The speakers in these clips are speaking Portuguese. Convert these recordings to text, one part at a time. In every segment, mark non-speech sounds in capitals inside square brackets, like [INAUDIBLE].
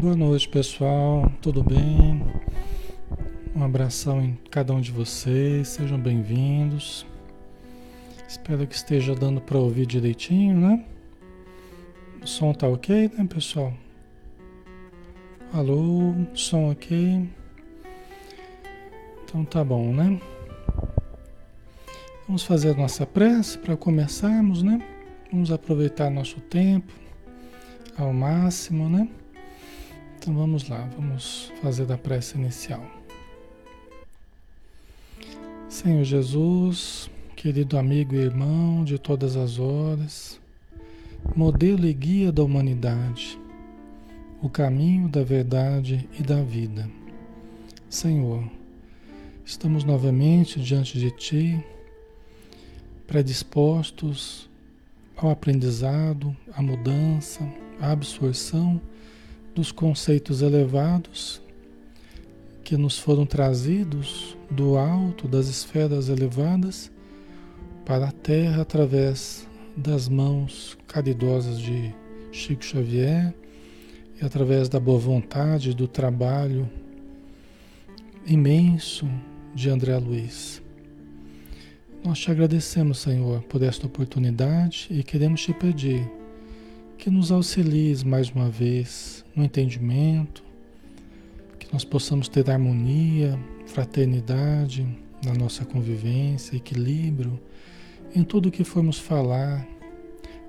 Boa noite, pessoal. Tudo bem? Um abração em cada um de vocês. Sejam bem-vindos. Espero que esteja dando para ouvir direitinho, né? O som tá ok, né, pessoal? Alô, som ok? Então tá bom, né? Vamos fazer a nossa prece para começarmos, né? Vamos aproveitar nosso tempo ao máximo, né? Então vamos lá, vamos fazer a prece inicial. Senhor Jesus, querido amigo e irmão de todas as horas, modelo e guia da humanidade, o caminho da verdade e da vida. Senhor, estamos novamente diante de Ti, predispostos ao aprendizado, à mudança, à absorção dos conceitos elevados que nos foram trazidos do alto, das esferas elevadas, para a Terra através das mãos caridosas de Chico Xavier e através da boa vontade, do trabalho imenso de André Luiz. Nós te agradecemos, Senhor, por esta oportunidade e queremos te pedir que nos auxilies mais uma vez no entendimento, que nós possamos ter harmonia, fraternidade na nossa convivência, equilíbrio em tudo que formos falar,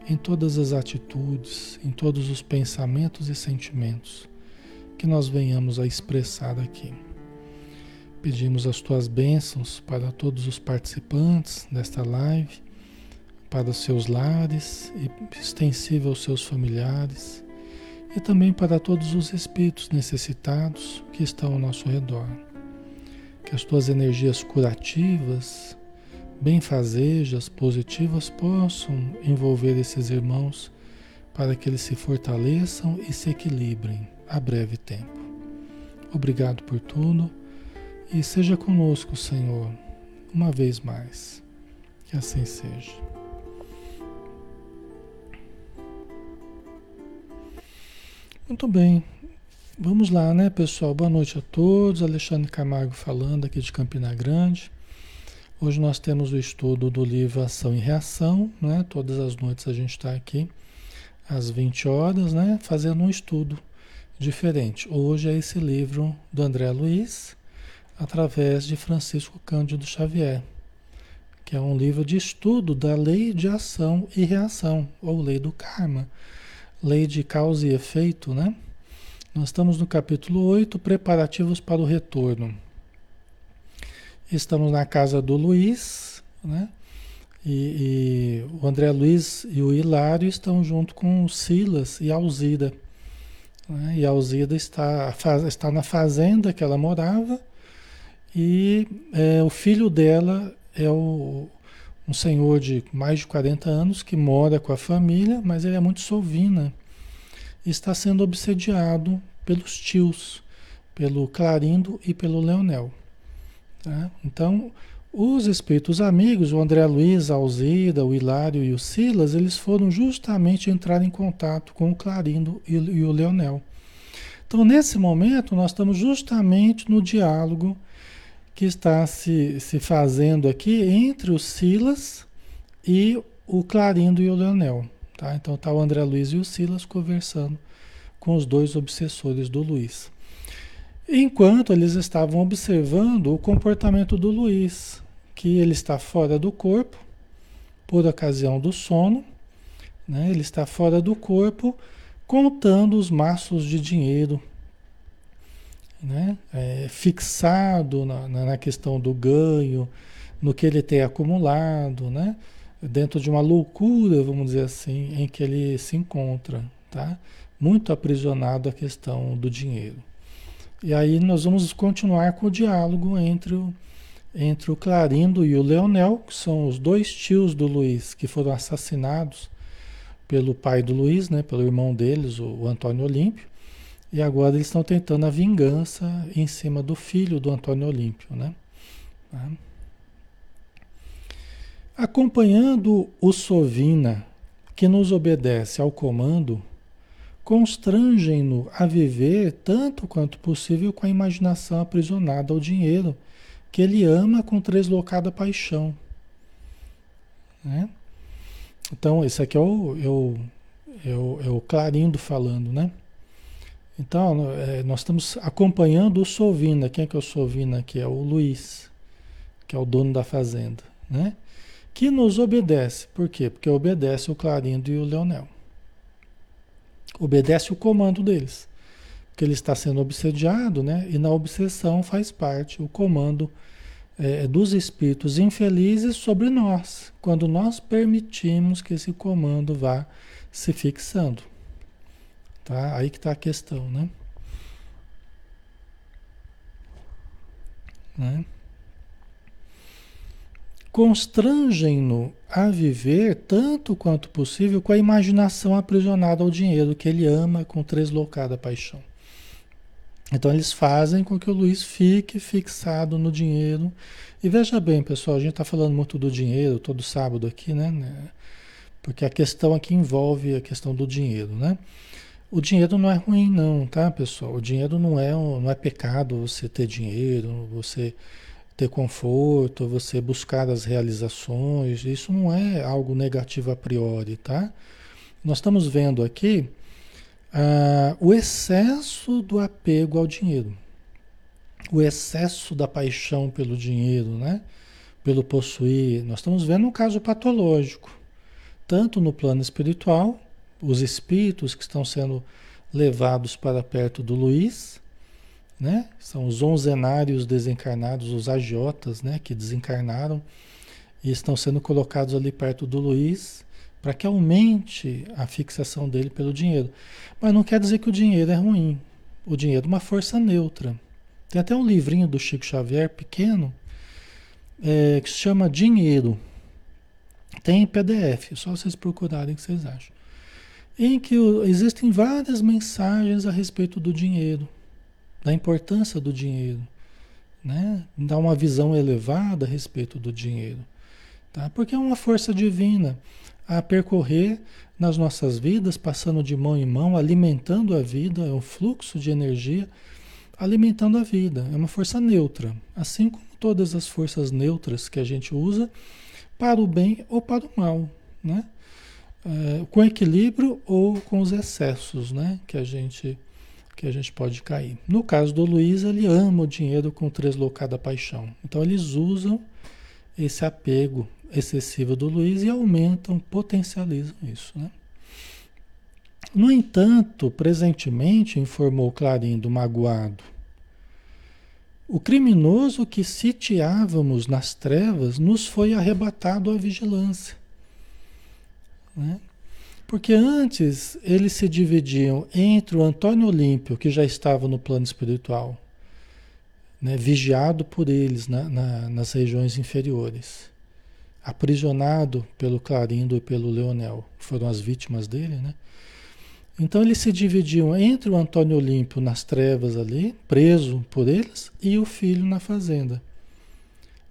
em todas as atitudes, em todos os pensamentos e sentimentos que nós venhamos a expressar aqui. Pedimos as tuas bênçãos para todos os participantes desta live para seus lares e extensível aos seus familiares e também para todos os espíritos necessitados que estão ao nosso redor. Que as tuas energias curativas, benfazejas, positivas possam envolver esses irmãos para que eles se fortaleçam e se equilibrem a breve tempo. Obrigado por tudo e seja conosco, Senhor, uma vez mais. Que assim seja. Muito bem. Vamos lá, né, pessoal? Boa noite a todos. Alexandre Camargo falando aqui de Campina Grande. Hoje nós temos o estudo do livro Ação e Reação, né? Todas as noites a gente está aqui às 20 horas, né, fazendo um estudo diferente. Hoje é esse livro do André Luiz, através de Francisco Cândido Xavier, que é um livro de estudo da lei de ação e reação, ou lei do karma lei de causa e efeito, né? Nós estamos no capítulo 8, preparativos para o retorno. Estamos na casa do Luiz, né? E, e, o André Luiz e o Hilário estão junto com o Silas e a Alzida. Né? E a Alzida está, está na fazenda que ela morava e é, o filho dela é o, um senhor de mais de 40 anos que mora com a família, mas ele é muito sovina. E está sendo obsediado pelos tios, pelo Clarindo e pelo Leonel. Tá? Então, os espíritos amigos, o André Luiz, a Alzida, o Hilário e o Silas, eles foram justamente entrar em contato com o Clarindo e, e o Leonel. Então, nesse momento, nós estamos justamente no diálogo que está se, se fazendo aqui entre o Silas e o Clarindo e o Leonel. Tá? Então está o André Luiz e o Silas conversando com os dois obsessores do Luiz. Enquanto eles estavam observando o comportamento do Luiz, que ele está fora do corpo por ocasião do sono, né? ele está fora do corpo contando os maços de dinheiro né? É, fixado na, na, questão do ganho, no que ele tem acumulado, né? dentro de uma loucura, vamos dizer assim, em que ele se encontra, tá? muito aprisionado à questão do dinheiro. E aí nós vamos continuar com o diálogo entre o, entre o Clarindo e o Leonel, que são os dois tios do Luiz que foram assassinados pelo pai do Luiz, né, pelo irmão deles, o, o Antônio Olímpio. E agora eles estão tentando a vingança em cima do filho do Antônio Olímpio, né? Tá? Acompanhando o Sovina, que nos obedece ao comando, constrangem-no a viver tanto quanto possível com a imaginação aprisionada ao dinheiro, que ele ama com translocada paixão. Né? Então, esse aqui é o, é o, é o, é o Clarindo falando, né? Então, é, nós estamos acompanhando o Sovina. Quem é que é o Sovina aqui? É o Luiz, que é o dono da fazenda, né? Que nos obedece. Por quê? Porque obedece o Clarindo e o Leonel obedece o comando deles. Porque ele está sendo obsediado, né? E na obsessão faz parte o comando é, dos espíritos infelizes sobre nós, quando nós permitimos que esse comando vá se fixando. Tá? Aí que está a questão, né? né? constrangem-no a viver tanto quanto possível com a imaginação aprisionada ao dinheiro que ele ama com deslocada paixão. Então eles fazem com que o Luiz fique fixado no dinheiro. E veja bem, pessoal, a gente está falando muito do dinheiro todo sábado aqui, né? Porque a questão aqui envolve a questão do dinheiro, né? O dinheiro não é ruim, não, tá, pessoal? O dinheiro não é, não é pecado você ter dinheiro, você ter conforto, você buscar as realizações, isso não é algo negativo a priori, tá? Nós estamos vendo aqui ah, o excesso do apego ao dinheiro, o excesso da paixão pelo dinheiro, né? Pelo possuir. Nós estamos vendo um caso patológico, tanto no plano espiritual, os espíritos que estão sendo levados para perto do Luiz, né? São os onzenários desencarnados, os agiotas, né? Que desencarnaram e estão sendo colocados ali perto do Luiz para que aumente a fixação dele pelo dinheiro. Mas não quer dizer que o dinheiro é ruim. O dinheiro é uma força neutra. Tem até um livrinho do Chico Xavier pequeno é, que se chama Dinheiro. Tem em PDF, só vocês procurarem o que vocês acham. Em que existem várias mensagens a respeito do dinheiro da importância do dinheiro, né? Dá uma visão elevada a respeito do dinheiro, tá? Porque é uma força divina a percorrer nas nossas vidas, passando de mão em mão, alimentando a vida, é um fluxo de energia alimentando a vida, é uma força neutra, assim como todas as forças neutras que a gente usa para o bem ou para o mal, né? É, com equilíbrio ou com os excessos, né? Que a gente que a gente pode cair. No caso do Luiz, ele ama o dinheiro com translocada paixão. Então eles usam esse apego excessivo do Luiz e aumentam, potencializam isso. Né? No entanto, presentemente, informou Clarindo magoado, o criminoso que sitiávamos nas trevas nos foi arrebatado à vigilância. Né? Porque antes eles se dividiam entre o Antônio Olímpio, que já estava no plano espiritual, né, vigiado por eles na, na, nas regiões inferiores, aprisionado pelo Clarindo e pelo Leonel, foram as vítimas dele, né? Então eles se dividiam entre o Antônio Olímpio nas trevas ali, preso por eles, e o filho na fazenda.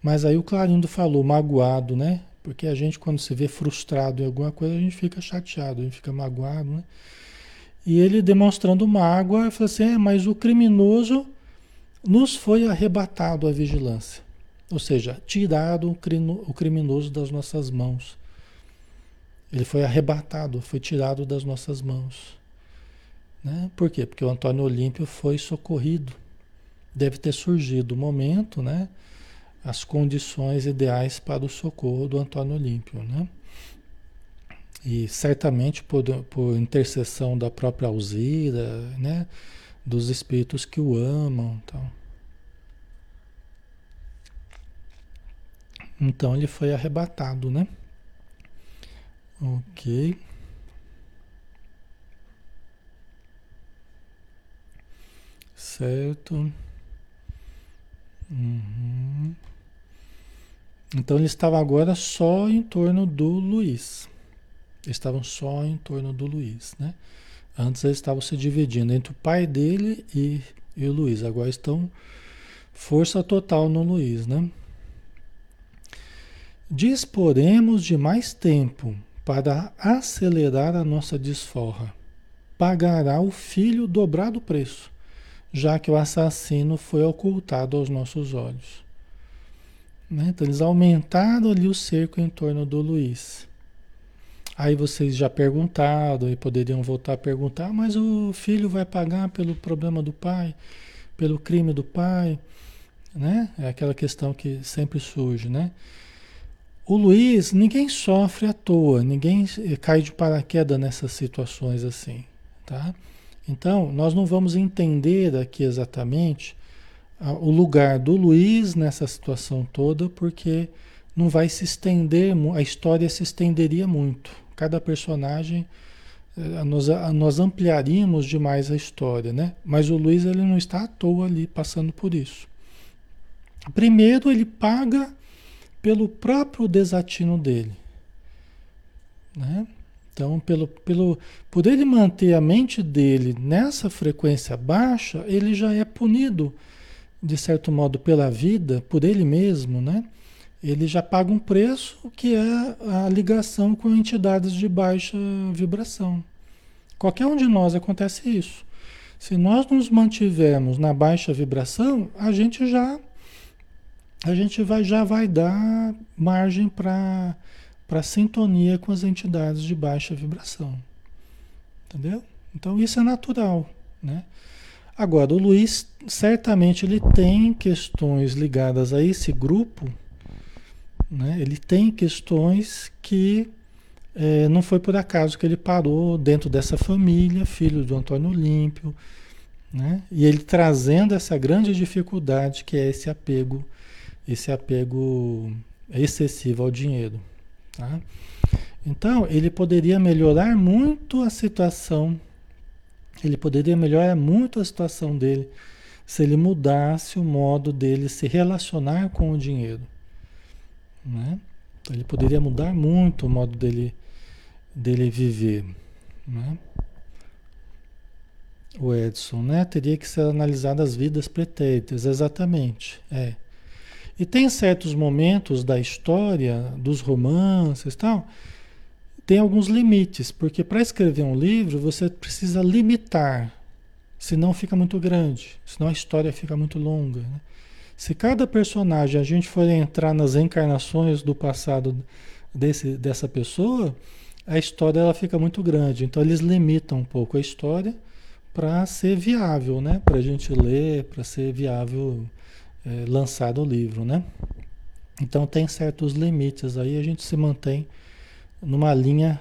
Mas aí o Clarindo falou, magoado, né? Porque a gente, quando se vê frustrado em alguma coisa, a gente fica chateado, a gente fica magoado, né? E ele demonstrando mágoa, falou assim: é, mas o criminoso nos foi arrebatado à vigilância. Ou seja, tirado o criminoso das nossas mãos. Ele foi arrebatado, foi tirado das nossas mãos. Né? Por quê? Porque o Antônio Olímpio foi socorrido. Deve ter surgido o momento, né? As condições ideais para o socorro do Antônio Olímpio, né? E certamente por, por intercessão da própria Alzira, né? Dos espíritos que o amam, então. Então ele foi arrebatado, né? Ok. Certo. Uhum. Então ele estava agora só em torno do Luiz. Eles estavam só em torno do Luiz, né? Antes eles estavam se dividindo entre o pai dele e, e o Luiz. Agora estão força total no Luiz, né? Disporemos de mais tempo para acelerar a nossa desforra. pagará o filho dobrado preço, já que o assassino foi ocultado aos nossos olhos. Né? Então eles aumentaram ali o cerco em torno do Luiz. Aí vocês já perguntaram e poderiam voltar a perguntar, mas o filho vai pagar pelo problema do pai, pelo crime do pai, né? É aquela questão que sempre surge, né? O Luiz, ninguém sofre à toa, ninguém cai de paraquedas nessas situações assim, tá? Então, nós não vamos entender aqui exatamente o lugar do Luiz nessa situação toda, porque não vai se estender, a história se estenderia muito. Cada personagem, eh, nós, nós ampliaríamos demais a história, né? Mas o Luiz ele não está à toa ali passando por isso. Primeiro, ele paga pelo próprio desatino dele. Né? Então, pelo, pelo, por ele manter a mente dele nessa frequência baixa, ele já é punido de certo modo, pela vida, por ele mesmo, né? ele já paga um preço que é a ligação com entidades de baixa vibração. Qualquer um de nós acontece isso. Se nós nos mantivermos na baixa vibração, a gente já a gente vai, já vai dar margem para para sintonia com as entidades de baixa vibração. Entendeu? Então isso é natural, né? Agora, o Luiz certamente ele tem questões ligadas a esse grupo, né? ele tem questões que é, não foi por acaso que ele parou dentro dessa família, filho do Antônio Olímpio, né? e ele trazendo essa grande dificuldade que é esse apego, esse apego excessivo ao dinheiro. Tá? Então, ele poderia melhorar muito a situação ele poderia melhorar muito a situação dele se ele mudasse o modo dele se relacionar com o dinheiro. Né? Então, ele poderia mudar muito o modo dele, dele viver. Né? O Edson, né? Teria que ser analisadas as vidas pretéritas, exatamente. É. E tem certos momentos da história, dos romances e tal, tem alguns limites, porque para escrever um livro você precisa limitar, senão fica muito grande, senão a história fica muito longa. Né? Se cada personagem a gente for entrar nas encarnações do passado desse, dessa pessoa, a história ela fica muito grande. Então eles limitam um pouco a história para ser viável, né? Para a gente ler, para ser viável é, lançar o livro, né? Então tem certos limites aí, a gente se mantém numa linha,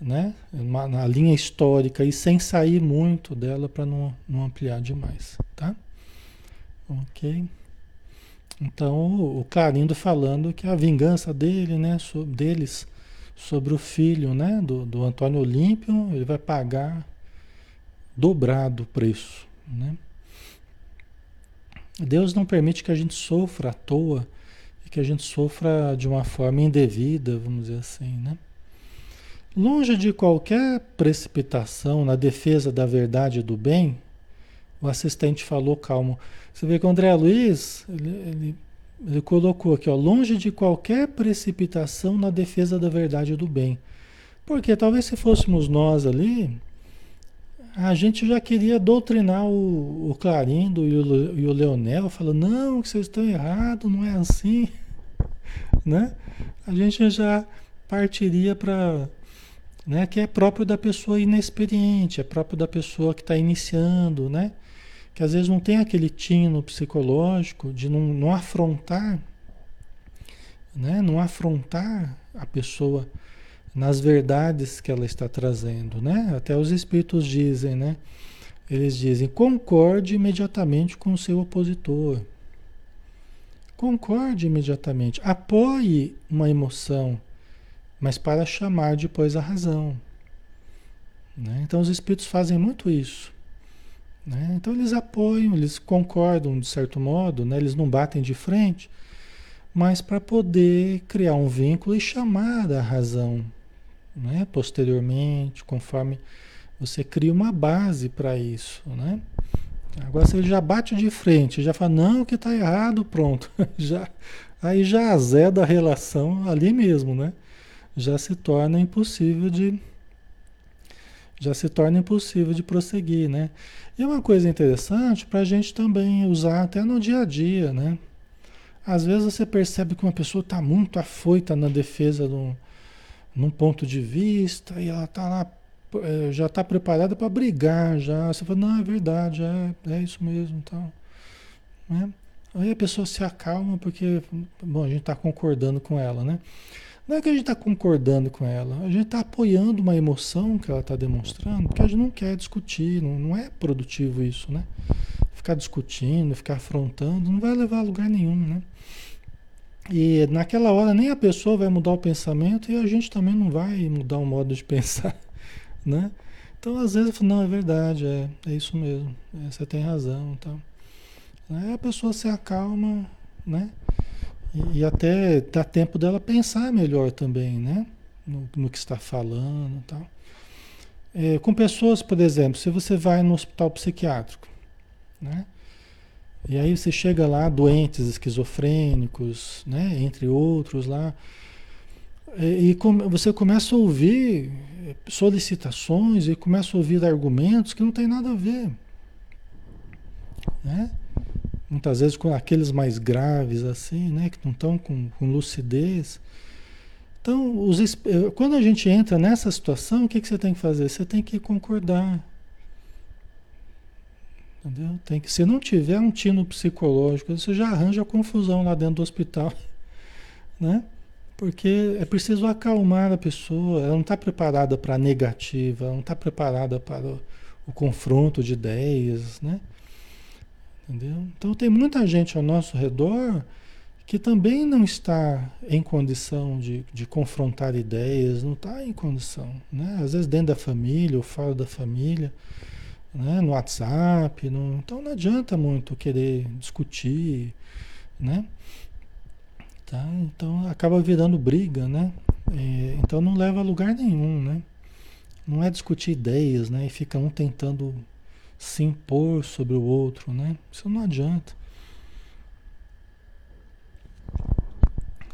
né? Uma, na linha histórica e sem sair muito dela para não, não ampliar demais, tá? Ok. Então o Clarindo falando que a vingança dele, né, deles sobre o filho, né, do, do Antônio Olímpio, ele vai pagar dobrado o preço, né? Deus não permite que a gente sofra à toa que a gente sofra de uma forma indevida, vamos dizer assim, né? Longe de qualquer precipitação na defesa da verdade e do bem, o assistente falou calmo. Você vê que o André Luiz, ele, ele, ele colocou aqui, ó, longe de qualquer precipitação na defesa da verdade e do bem. Porque talvez se fôssemos nós ali, a gente já queria doutrinar o, o Clarindo e o, e o Leonel, falando, não, que vocês estão errados, não é assim [LAUGHS] né? A gente já partiria para, né? Que é próprio da pessoa inexperiente, é próprio da pessoa que está iniciando, né? Que às vezes não tem aquele tino psicológico de não, não afrontar, né? Não afrontar a pessoa nas verdades que ela está trazendo, né? Até os espíritos dizem, né? Eles dizem: concorde imediatamente com o seu opositor. Concorde imediatamente. Apoie uma emoção, mas para chamar depois a razão. Né? Então os espíritos fazem muito isso. Né? Então eles apoiam, eles concordam de certo modo, né? eles não batem de frente, mas para poder criar um vínculo e chamar a razão né? posteriormente, conforme você cria uma base para isso. Né? Agora ele já bate de frente, já fala, não, que está errado, pronto. [LAUGHS] já, aí já azeda a relação ali mesmo, né? Já se torna impossível de, já se torna impossível de prosseguir, né? E uma coisa interessante para a gente também usar até no dia a dia, né? Às vezes você percebe que uma pessoa está muito afoita na defesa de um, num ponto de vista e ela está lá, é, já está preparada para brigar, já. Você fala, não, é verdade, é, é isso mesmo, então. Né? Aí a pessoa se acalma porque, bom, a gente está concordando com ela, né? Não é que a gente está concordando com ela, a gente está apoiando uma emoção que ela está demonstrando, porque a gente não quer discutir, não, não é produtivo isso, né? Ficar discutindo, ficar afrontando, não vai levar a lugar nenhum, né? E naquela hora nem a pessoa vai mudar o pensamento e a gente também não vai mudar o modo de [LAUGHS] pensar, né? Então às vezes eu falo, não, é verdade, é, é isso mesmo, é, você tem razão, então. Aí a pessoa se acalma, né? E, e, até dá tempo dela pensar melhor também, né? No, no que está falando e tal. É, com pessoas, por exemplo, se você vai no hospital psiquiátrico, né? E aí você chega lá, doentes esquizofrênicos, né? Entre outros lá. E, e você começa a ouvir solicitações e começa a ouvir argumentos que não tem nada a ver. Né? Muitas vezes com aqueles mais graves assim, né? Que não estão com, com lucidez. Então, os, eh, quando a gente entra nessa situação, o que, que você tem que fazer? Você tem que concordar. Entendeu? Tem que, se não tiver um tino psicológico, você já arranja confusão lá dentro do hospital. [LAUGHS] Né? Porque é preciso acalmar a pessoa, ela não está preparada para a negativa, ela não está preparada para o, o confronto de ideias, né? Entendeu? Então tem muita gente ao nosso redor que também não está em condição de, de confrontar ideias, não está em condição. Né? Às vezes dentro da família ou fora da família, né? no WhatsApp. No... Então não adianta muito querer discutir. Né? Tá? Então acaba virando briga, né? É, então não leva a lugar nenhum, né? Não é discutir ideias, né? E fica um tentando se impor sobre o outro, né? Isso não adianta.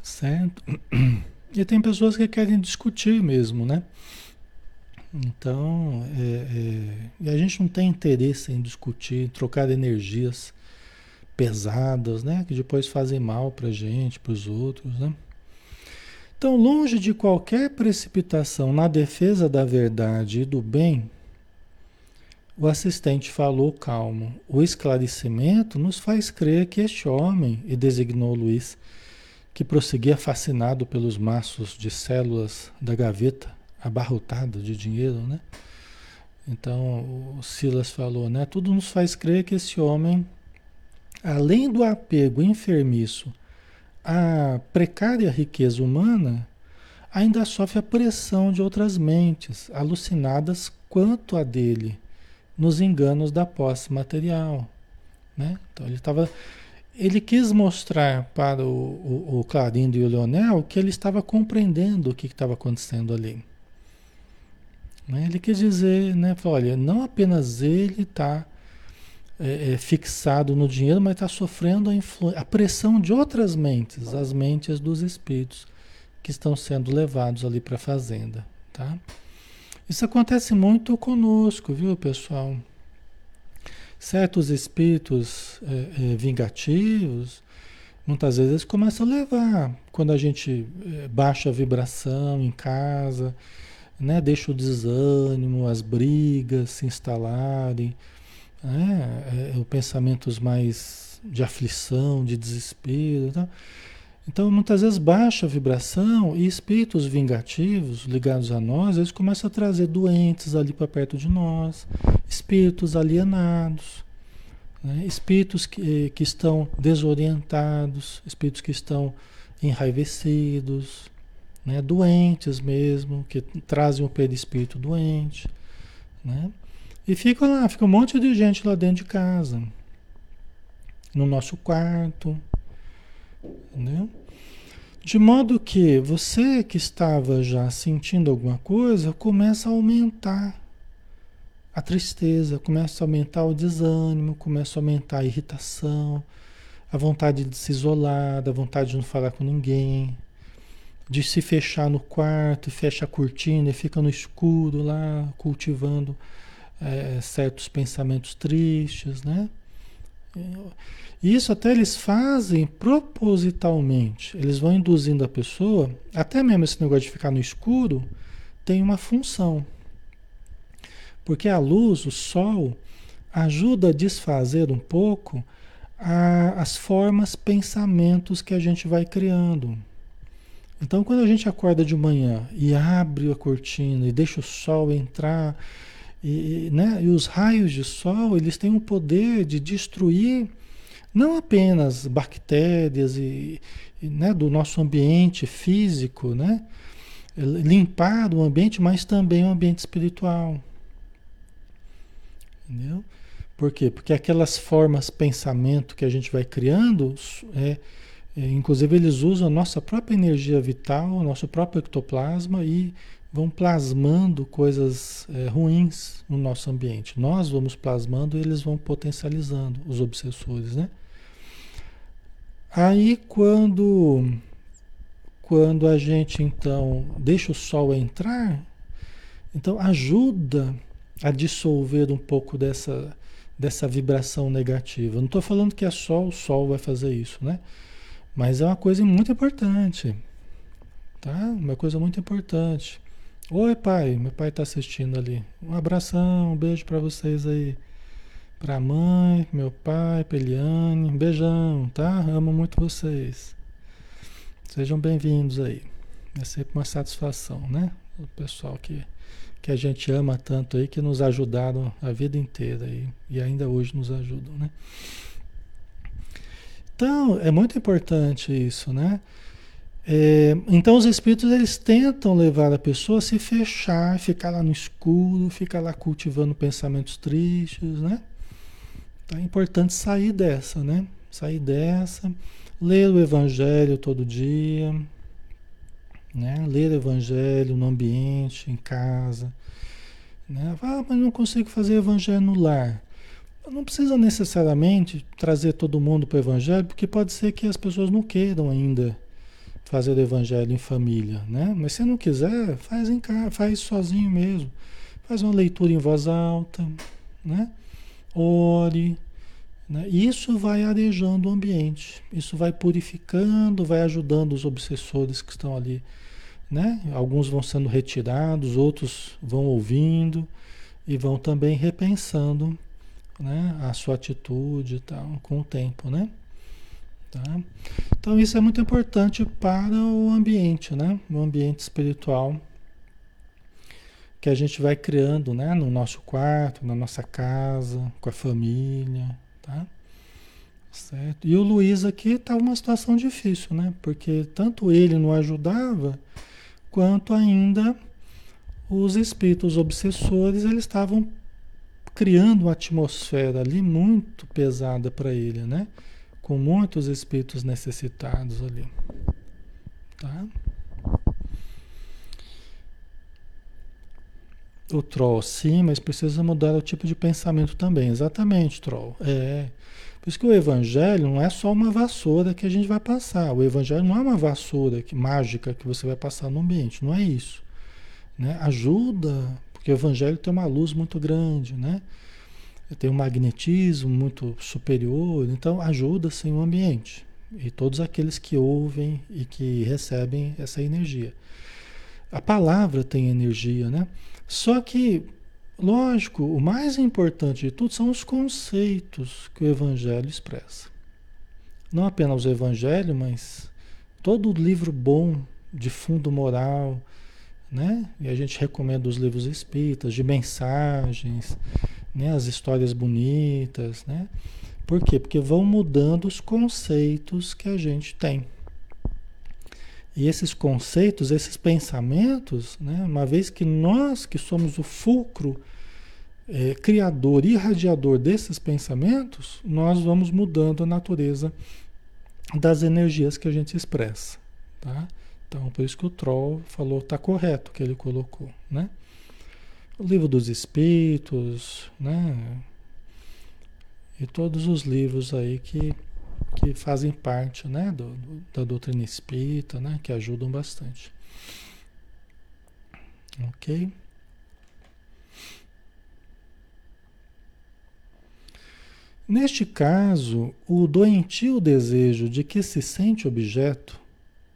Certo? [CLEARS THROAT] E tem pessoas que querem discutir mesmo, né? Então, é, é, a gente não tem interesse em discutir, trocar energias pesadas, né? Que depois fazem mal para gente, para os outros, né? Então, longe de qualquer precipitação na defesa da verdade e do bem, o assistente falou calmo. O esclarecimento nos faz crer que este homem, e designou Luiz, que prosseguia fascinado pelos maços de células da gaveta, abarrotada de dinheiro, né? Então, o Silas falou, né? Tudo nos faz crer que esse homem, além do apego enfermiço à precária riqueza humana, ainda sofre a pressão de outras mentes, alucinadas quanto a dele nos enganos da posse material. Né? Então ele estava. Ele quis mostrar para o, o, o Clarindo e o Leonel que ele estava compreendendo o que estava acontecendo ali. Ele quis dizer, né, olha, não apenas ele está é, é, fixado no dinheiro, mas está sofrendo a, a pressão de outras mentes, as mentes dos espíritos que estão sendo levados ali para a fazenda. Tá? Isso acontece muito conosco, viu, pessoal? Certos espíritos é, é, vingativos, muitas vezes começam a levar, quando a gente é, baixa a vibração em casa, né, deixa o desânimo, as brigas se instalarem, né, é, pensamentos mais de aflição, de desespero. Tá? Então, muitas vezes baixa a vibração e espíritos vingativos ligados a nós, eles começam a trazer doentes ali para perto de nós, espíritos alienados, né? espíritos que, que estão desorientados, espíritos que estão enraivecidos, né? doentes mesmo, que trazem o perispírito doente. Né? E fica lá, fica um monte de gente lá dentro de casa, no nosso quarto. Entendeu? De modo que você que estava já sentindo alguma coisa, começa a aumentar a tristeza, começa a aumentar o desânimo, começa a aumentar a irritação, a vontade de se isolar, a vontade de não falar com ninguém. De se fechar no quarto, fecha a cortina e fica no escuro lá, cultivando é, certos pensamentos tristes, né? Isso até eles fazem propositalmente. Eles vão induzindo a pessoa, até mesmo esse negócio de ficar no escuro, tem uma função. Porque a luz, o sol, ajuda a desfazer um pouco a, as formas, pensamentos que a gente vai criando. Então, quando a gente acorda de manhã e abre a cortina e deixa o sol entrar, e, né, e os raios de sol, eles têm o poder de destruir não apenas bactérias e, e né, do nosso ambiente físico, né, limpar o ambiente, mas também o ambiente espiritual. Entendeu? Por quê? Porque aquelas formas pensamento que a gente vai criando é, inclusive, eles usam a nossa própria energia vital, o nosso próprio ectoplasma e vão plasmando coisas é, ruins no nosso ambiente. Nós vamos plasmando e eles vão potencializando os obsessores, né? Aí quando quando a gente então deixa o sol entrar, então ajuda a dissolver um pouco dessa dessa vibração negativa. não estou falando que é só o sol vai fazer isso, né? Mas é uma coisa muito importante. Tá? Uma coisa muito importante. Oi, pai. Meu pai está assistindo ali. Um abração, um beijo para vocês aí. Para a mãe, meu pai, pra Eliane. Um beijão, tá? Amo muito vocês. Sejam bem-vindos aí. É sempre uma satisfação, né? O pessoal que, que a gente ama tanto aí, que nos ajudaram a vida inteira aí, e ainda hoje nos ajudam, né? Então, é muito importante isso, né? É, então, os espíritos eles tentam levar a pessoa a se fechar, ficar lá no escuro, ficar lá cultivando pensamentos tristes, né? Então, é importante sair dessa, né? Sair dessa, ler o Evangelho todo dia, né? Ler o Evangelho no ambiente, em casa, né? Ah, mas não consigo fazer Evangelho no lar. Não precisa necessariamente trazer todo mundo para o evangelho, porque pode ser que as pessoas não queiram ainda fazer o evangelho em família, né? Mas se não quiser, faz em casa, faz sozinho mesmo. Faz uma leitura em voz alta, né? Ore, né? Isso vai arejando o ambiente, isso vai purificando, vai ajudando os obsessores que estão ali, né? Alguns vão sendo retirados, outros vão ouvindo e vão também repensando né? A sua atitude e tal, com o tempo, né? Tá? Então isso é muito importante para o ambiente, né? O ambiente espiritual que a gente vai criando, né? No nosso quarto, na nossa casa, com a família, tá? Certo? E o Luiz aqui está uma situação difícil, né? Porque tanto ele não ajudava, quanto ainda os espíritos obsessores eles estavam criando uma atmosfera ali muito pesada para ele, né? Com muitos espíritos necessitados ali. Tá? O troll, sim, mas precisa mudar o tipo de pensamento também. Exatamente, troll. É. Por isso que o evangelho não é só uma vassoura que a gente vai passar. O evangelho não é uma vassoura que, mágica que você vai passar no ambiente. Não é isso. Né? Ajuda porque o evangelho tem uma luz muito grande, né? Tem um magnetismo muito superior, então ajuda-se o ambiente. E todos aqueles que ouvem e que recebem essa energia. A palavra tem energia, né? Só que, lógico, o mais importante de tudo são os conceitos que o Evangelho expressa. Não apenas o Evangelho, mas todo livro bom de fundo moral, né? E a gente recomenda os livros espíritas, de mensagens, né? As histórias bonitas, né? Por quê? Porque vão mudando os conceitos que a gente tem. E esses conceitos, esses pensamentos, né? Uma vez que nós que somos o fulcro é, criador e irradiador desses pensamentos, nós vamos mudando a natureza das energias que a gente expressa, tá? Então, por isso que o Troll falou, está correto o que ele colocou, né? O livro dos Espíritos, né? E todos os livros aí que, que fazem parte né, do, do, da doutrina espírita, né, que ajudam bastante. Ok? Neste caso, o doentio desejo de que se sente objeto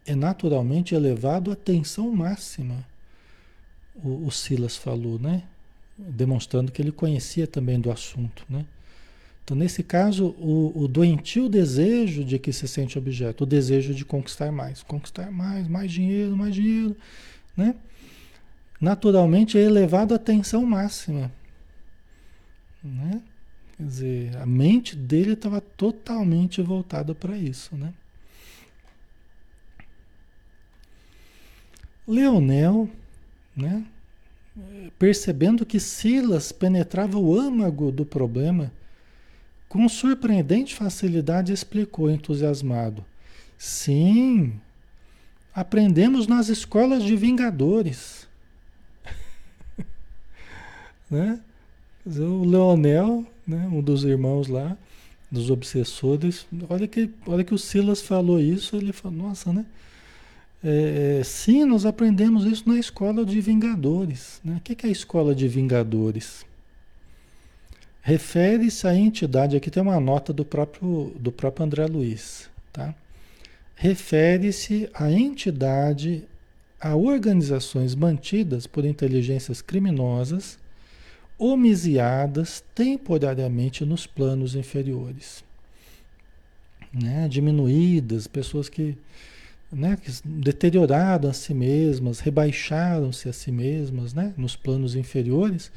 é naturalmente elevado à tensão máxima. O, o Silas falou, né? Demonstrando que ele conhecia também do assunto, né? Então, nesse caso, o, o doentio desejo de que se sente objeto, o desejo de conquistar mais, conquistar mais, mais dinheiro, mais dinheiro, né? Naturalmente é elevado à tensão máxima, né? Quer dizer, a mente dele estava totalmente voltada para isso, né? Leonel, né? Percebendo que Silas penetrava o âmago do problema, com surpreendente facilidade explicou entusiasmado: Sim, aprendemos nas escolas de vingadores. [LAUGHS] né? O Leonel né? um dos irmãos lá, dos obsessores. Olha que, olha que o Silas falou isso, ele falou, nossa, né? É, sim, nós aprendemos isso na escola de Vingadores. Né? O que é a escola de Vingadores? Refere-se à entidade, aqui tem uma nota do próprio, do próprio André Luiz, tá? Refere-se à entidade, a organizações mantidas por inteligências criminosas homisiadas temporariamente nos planos inferiores. Né? Diminuídas, pessoas que, né, deterioraram a si mesmas, rebaixaram-se a si mesmas né, nos planos inferiores,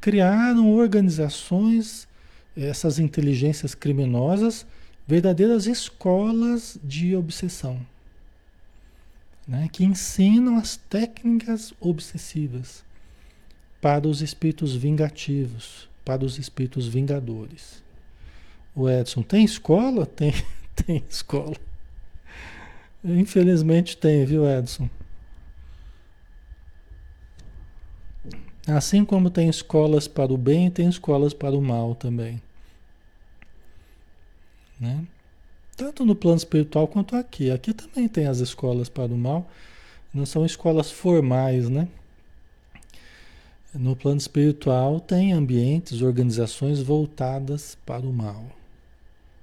criaram organizações, essas inteligências criminosas, verdadeiras escolas de obsessão. Né, que ensinam as técnicas obsessivas para os espíritos vingativos, para os espíritos vingadores. O Edson, tem escola? [LAUGHS] Tem, tem escola. Infelizmente tem, viu, Edson? Assim como tem escolas para o bem, tem escolas para o mal também. Né? Tanto no plano espiritual quanto aqui. Aqui também tem as escolas para o mal. Não são escolas formais, né? No plano espiritual tem ambientes, organizações voltadas para o mal,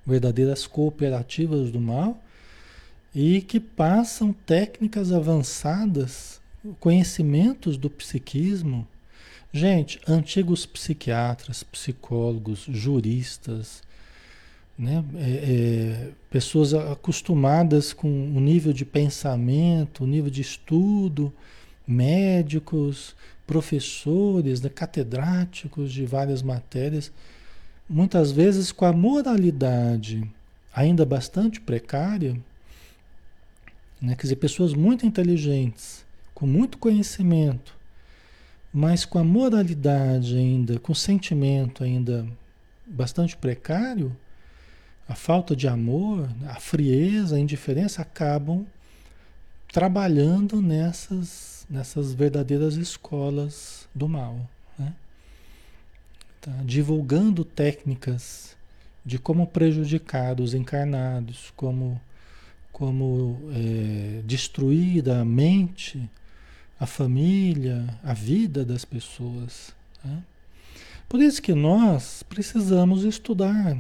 verdadeiras cooperativas do mal e que passam técnicas avançadas, conhecimentos do psiquismo. Gente, antigos psiquiatras, psicólogos, juristas, né? É, é, pessoas acostumadas com o nível de pensamento, o nível de estudo, médicos, professores, né, catedráticos de várias matérias, muitas vezes com a moralidade ainda bastante precária, né, quer dizer, pessoas muito inteligentes, com muito conhecimento, mas com a moralidade ainda, com o sentimento ainda bastante precário, a falta de amor, a frieza, a indiferença acabam trabalhando nessas nessas verdadeiras escolas do mal. Né? Tá? Divulgando técnicas de como prejudicar os encarnados, como, como é, destruir a mente, a família, a vida das pessoas. Né? Por isso que nós precisamos estudar.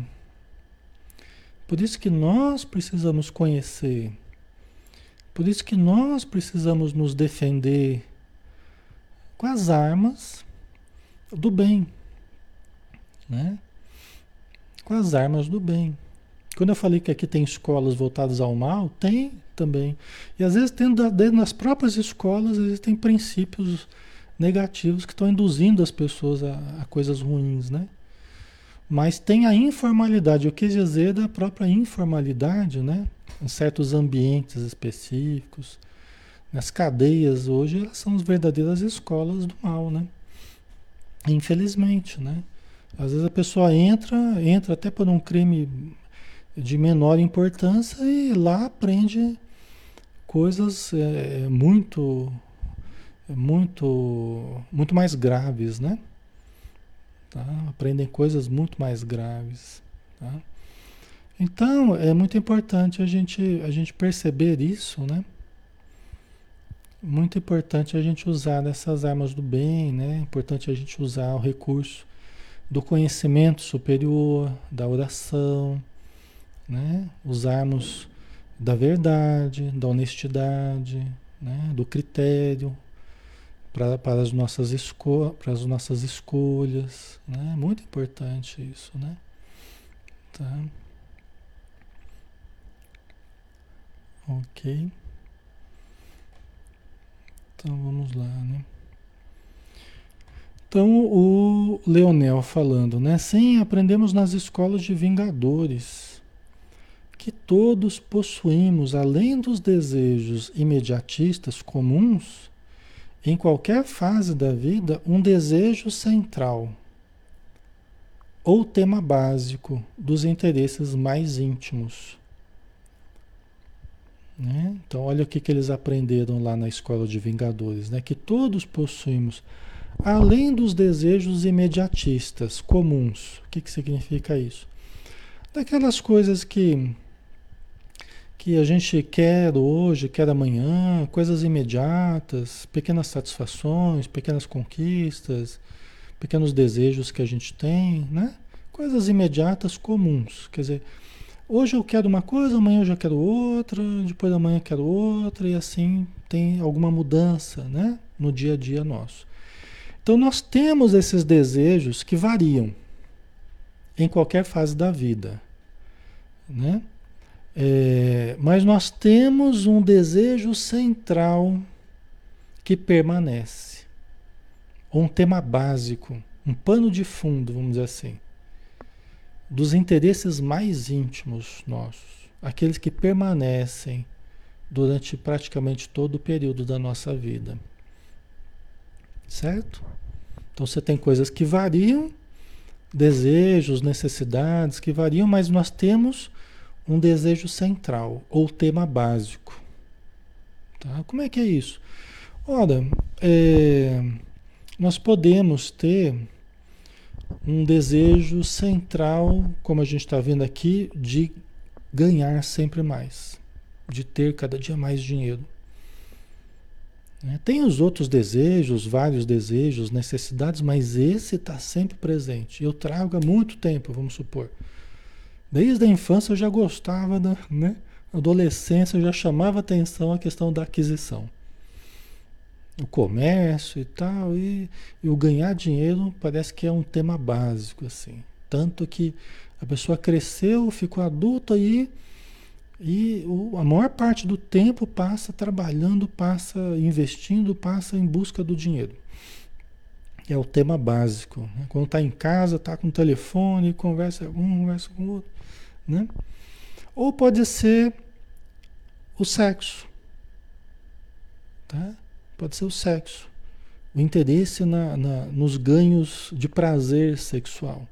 Por isso que nós precisamos conhecer. Por isso que nós precisamos nos defender com as armas do bem, né? Com as armas do bem. Quando eu falei que aqui tem escolas voltadas ao mal, tem também. E às vezes dentro, dentro das próprias escolas existem princípios negativos que estão induzindo as pessoas a, a coisas ruins, né? Mas tem a informalidade, eu quis dizer da própria informalidade, né? Em certos ambientes específicos. As cadeias hoje elas são as verdadeiras escolas do mal, né? Infelizmente, né? Às vezes a pessoa entra, entra até por um crime de menor importância e lá aprende coisas é, muito, muito, muito mais graves, né? Tá? Aprendem coisas muito mais graves. Tá? Então, é muito importante a gente, a gente perceber isso, né? Muito importante a gente usar essas armas do bem, né? É importante a gente usar o recurso do conhecimento superior, da oração, né? Usarmos da verdade, da honestidade, né? do critério para, as nossas para as nossas escolhas. Né? Muito importante isso, né? Tá? Ok. Então vamos lá, né? Então o Leonel falando, né? Sim, aprendemos nas escolas de vingadores que todos possuímos, além dos desejos imediatistas comuns, em qualquer fase da vida, um desejo central ou tema básico dos interesses mais íntimos. Né? Então, olha o que, que eles aprenderam lá na escola de Vingadores: né? que todos possuímos, além dos desejos imediatistas comuns. O que, que significa isso? Daquelas coisas que, que a gente quer hoje, quer amanhã, coisas imediatas, pequenas satisfações, pequenas conquistas, pequenos desejos que a gente tem, né? Coisas imediatas comuns. Quer dizer, Hoje eu quero uma coisa, amanhã eu já quero outra, depois da manhã eu quero outra, e assim tem alguma mudança né, no dia a dia nosso. Então nós temos esses desejos que variam em qualquer fase da vida. Né? É, mas nós temos um desejo central que permanece. Um tema básico, um pano de fundo, vamos dizer assim dos interesses mais íntimos nossos, aqueles que permanecem durante praticamente todo o período da nossa vida. Certo? Então você tem coisas que variam, desejos, necessidades que variam, mas nós temos um desejo central ou tema básico. Tá? Como é que é isso? Ora, é, nós podemos ter um desejo central, como a gente está vendo aqui, de ganhar sempre mais, de ter cada dia mais dinheiro. Né? Tem os outros desejos, vários desejos, necessidades, mas esse está sempre presente. Eu trago há muito tempo, vamos supor. Desde a infância eu já gostava da, né? Adolescência eu já chamava atenção a questão da aquisição o comércio e tal, e, e, o ganhar dinheiro parece que é um tema básico, assim. Tanto que a pessoa cresceu, ficou adulta e, e o, a maior parte do tempo passa trabalhando, passa investindo, passa em busca do dinheiro. É o tema básico. Né? Quando está em casa, está com o telefone, conversa com um, conversa com o outro. Né? Ou pode ser o sexo. Tá? Pode ser o sexo. O interesse na, na nos ganhos de prazer sexual.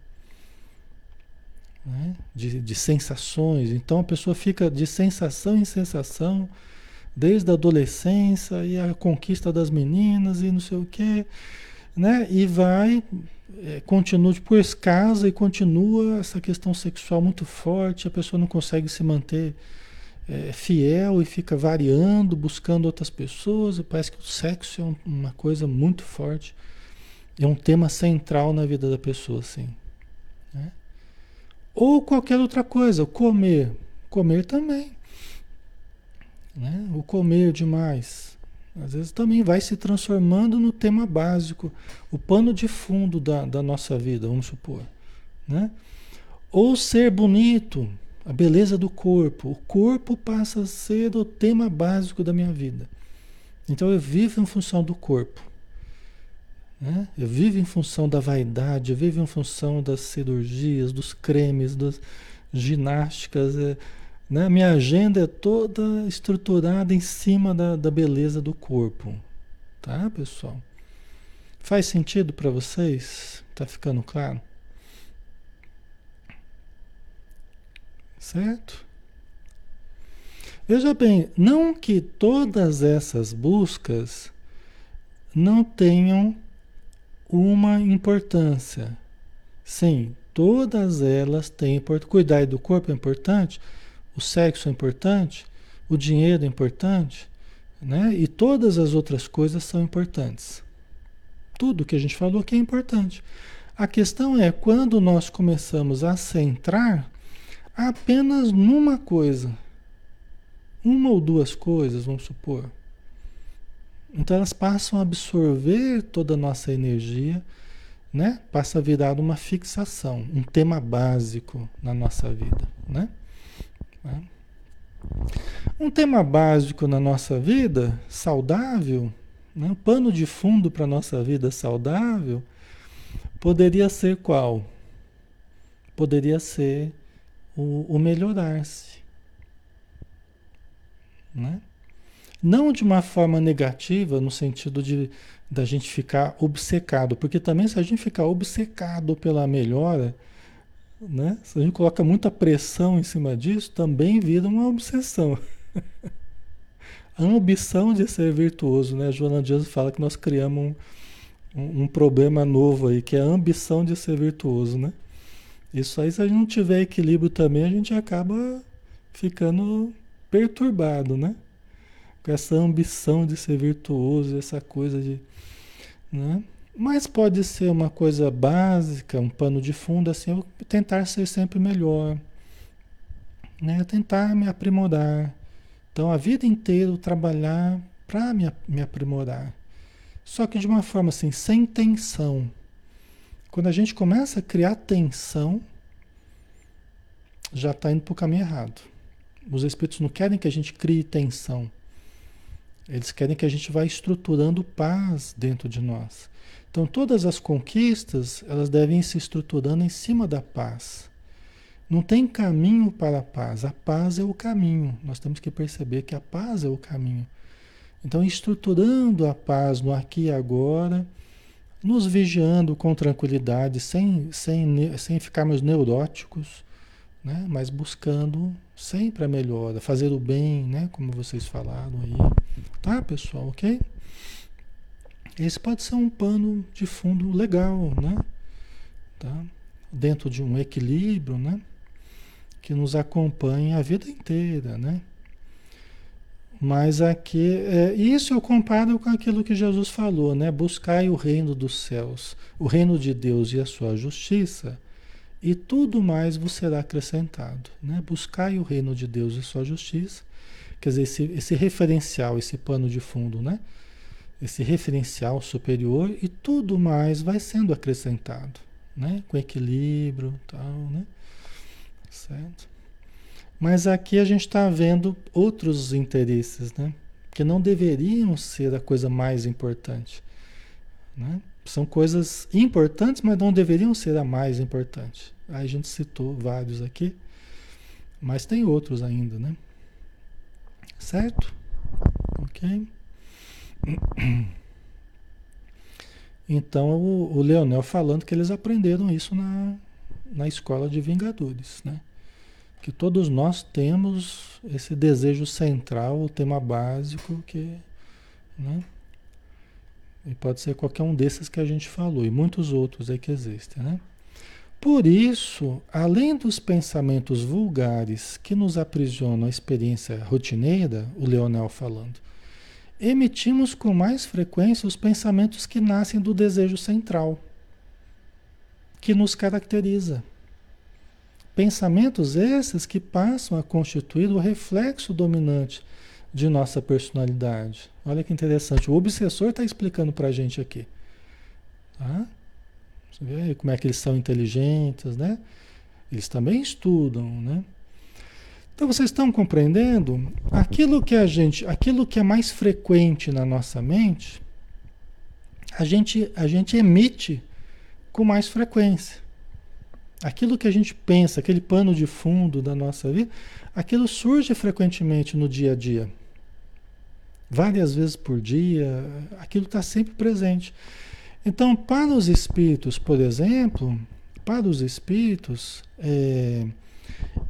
Né? De, de sensações. Então a pessoa fica de sensação em sensação, desde a adolescência e a conquista das meninas e não sei o quê. Né? E vai, é, continua, depois casa e continua essa questão sexual muito forte, a pessoa não consegue se manter é, fiel e fica variando, buscando outras pessoas. E parece que o sexo é uma coisa muito forte. É um tema central na vida da pessoa, assim. Né? Ou qualquer outra coisa, comer. Comer também. Né? O comer demais. Às vezes também vai se transformando no tema básico, o pano de fundo da, da nossa vida, vamos supor. Né? Ou ser bonito, a beleza do corpo. O corpo passa a ser o tema básico da minha vida. Então eu vivo em função do corpo. Né? Eu vivo em função da vaidade, eu vivo em função das cirurgias, dos cremes, das ginásticas. É, né? Minha agenda é toda estruturada em cima da, da beleza do corpo. Tá, pessoal? Faz sentido para vocês? Tá ficando claro? Certo? Veja bem, não que todas essas buscas não tenham uma importância. Sim, Todas elas têm importância. Cuidar do corpo é importante, o sexo é importante, o dinheiro é importante, né? E todas as outras coisas são importantes. Tudo que a gente falou aqui é importante. A questão é quando nós começamos a centrar apenas numa coisa, uma ou duas coisas, vamos supor. Então elas passam a absorver toda a nossa energia, né? Passa a virar uma fixação, um tema básico na nossa vida, né? Né? Um tema básico na nossa vida, saudável, né? um pano de fundo para a nossa vida saudável, Poderia ser qual? Poderia ser o, o melhorar-se. Né? Não de uma forma negativa, no sentido de da gente ficar obcecado, porque também se a gente ficar obcecado pela melhora, né? Se a gente coloca muita pressão em cima disso, também vira uma obsessão. [LAUGHS] a ambição de ser virtuoso, né? A Joana Dias fala que nós criamos um, um, um, problema novo aí, que é a ambição de ser virtuoso, né? Isso aí, se a gente não tiver equilíbrio também, a gente acaba ficando perturbado, né? Com essa ambição de ser virtuoso, essa coisa de. Né? Mas pode ser uma coisa básica, um pano de fundo, assim, eu tentar ser sempre melhor, né? Tentar me aprimorar. Então, a vida inteira trabalhar para me, me aprimorar. Só que de uma forma assim, sem tensão. Quando a gente começa a criar tensão, já está indo para o caminho errado. Os espíritos não querem que a gente crie tensão. Eles querem que a gente vá estruturando paz dentro de nós. Então todas as conquistas, elas devem se estruturando em cima da paz. Não tem caminho para a paz. A paz é o caminho. Nós temos que perceber que a paz é o caminho. Então, estruturando a paz no aqui e agora, nos vigiando com tranquilidade, sem, sem, sem ficarmos neuróticos, né? mas buscando sempre a melhora, fazer o bem, né? como vocês falaram aí. Tá, pessoal? Ok? Esse pode ser um pano de fundo legal, né? Tá? Dentro de um equilíbrio, né? Que nos acompanha a vida inteira, né? Mas aqui, é, isso eu comparo com aquilo que Jesus falou, né? Buscai o reino dos céus, o reino de Deus e a sua justiça, e tudo mais vos será acrescentado, né? Buscai o reino de Deus e a sua justiça, quer dizer, esse, esse referencial, esse pano de fundo, né? Esse referencial superior e tudo mais vai sendo acrescentado, né? Com equilíbrio, tal, né? Certo? Mas aqui a gente está vendo outros interesses, né? Que não deveriam ser a coisa mais importante. Né? São coisas importantes, mas não deveriam ser a mais importante. Aí a gente citou vários aqui, mas tem outros ainda, né? Certo? Ok? Então o, o Leonel falando que eles aprenderam isso na, na escola de Vingadores, né? que todos nós temos esse desejo central, o tema básico que, né? E pode ser qualquer um desses que a gente falou e muitos outros aí que existem, né? Por isso, além dos pensamentos vulgares que nos aprisionam a experiência rotineira, o Leonel falando, emitimos com mais frequência os pensamentos que nascem do desejo central, que nos caracteriza. Pensamentos esses que passam a constituir o reflexo dominante de nossa personalidade. Olha que interessante. O obsessor está explicando para a gente aqui. Tá? Você vê como é que eles são inteligentes, né? Eles também estudam, né? Então vocês estão compreendendo? Aquilo que a gente, aquilo que é mais frequente na nossa mente, a gente, a gente emite com mais frequência. Aquilo que a gente pensa, aquele pano de fundo da nossa vida, aquilo surge frequentemente no dia a dia. Várias vezes por dia, aquilo está sempre presente. Então, para os espíritos, por exemplo, para os espíritos, é,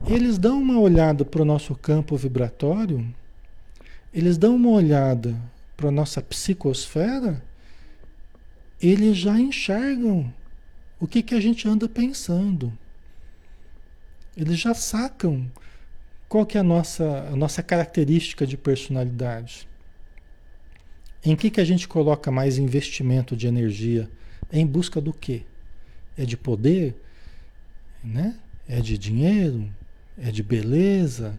eles dão uma olhada para o nosso campo vibratório, eles dão uma olhada para a nossa psicosfera, eles já enxergam o que, que a gente anda pensando. Eles já sacam qual que é a nossa, a nossa característica de personalidade. Em que, que a gente coloca mais investimento de energia? Em busca do quê? É de poder? Né? É de dinheiro? É de beleza?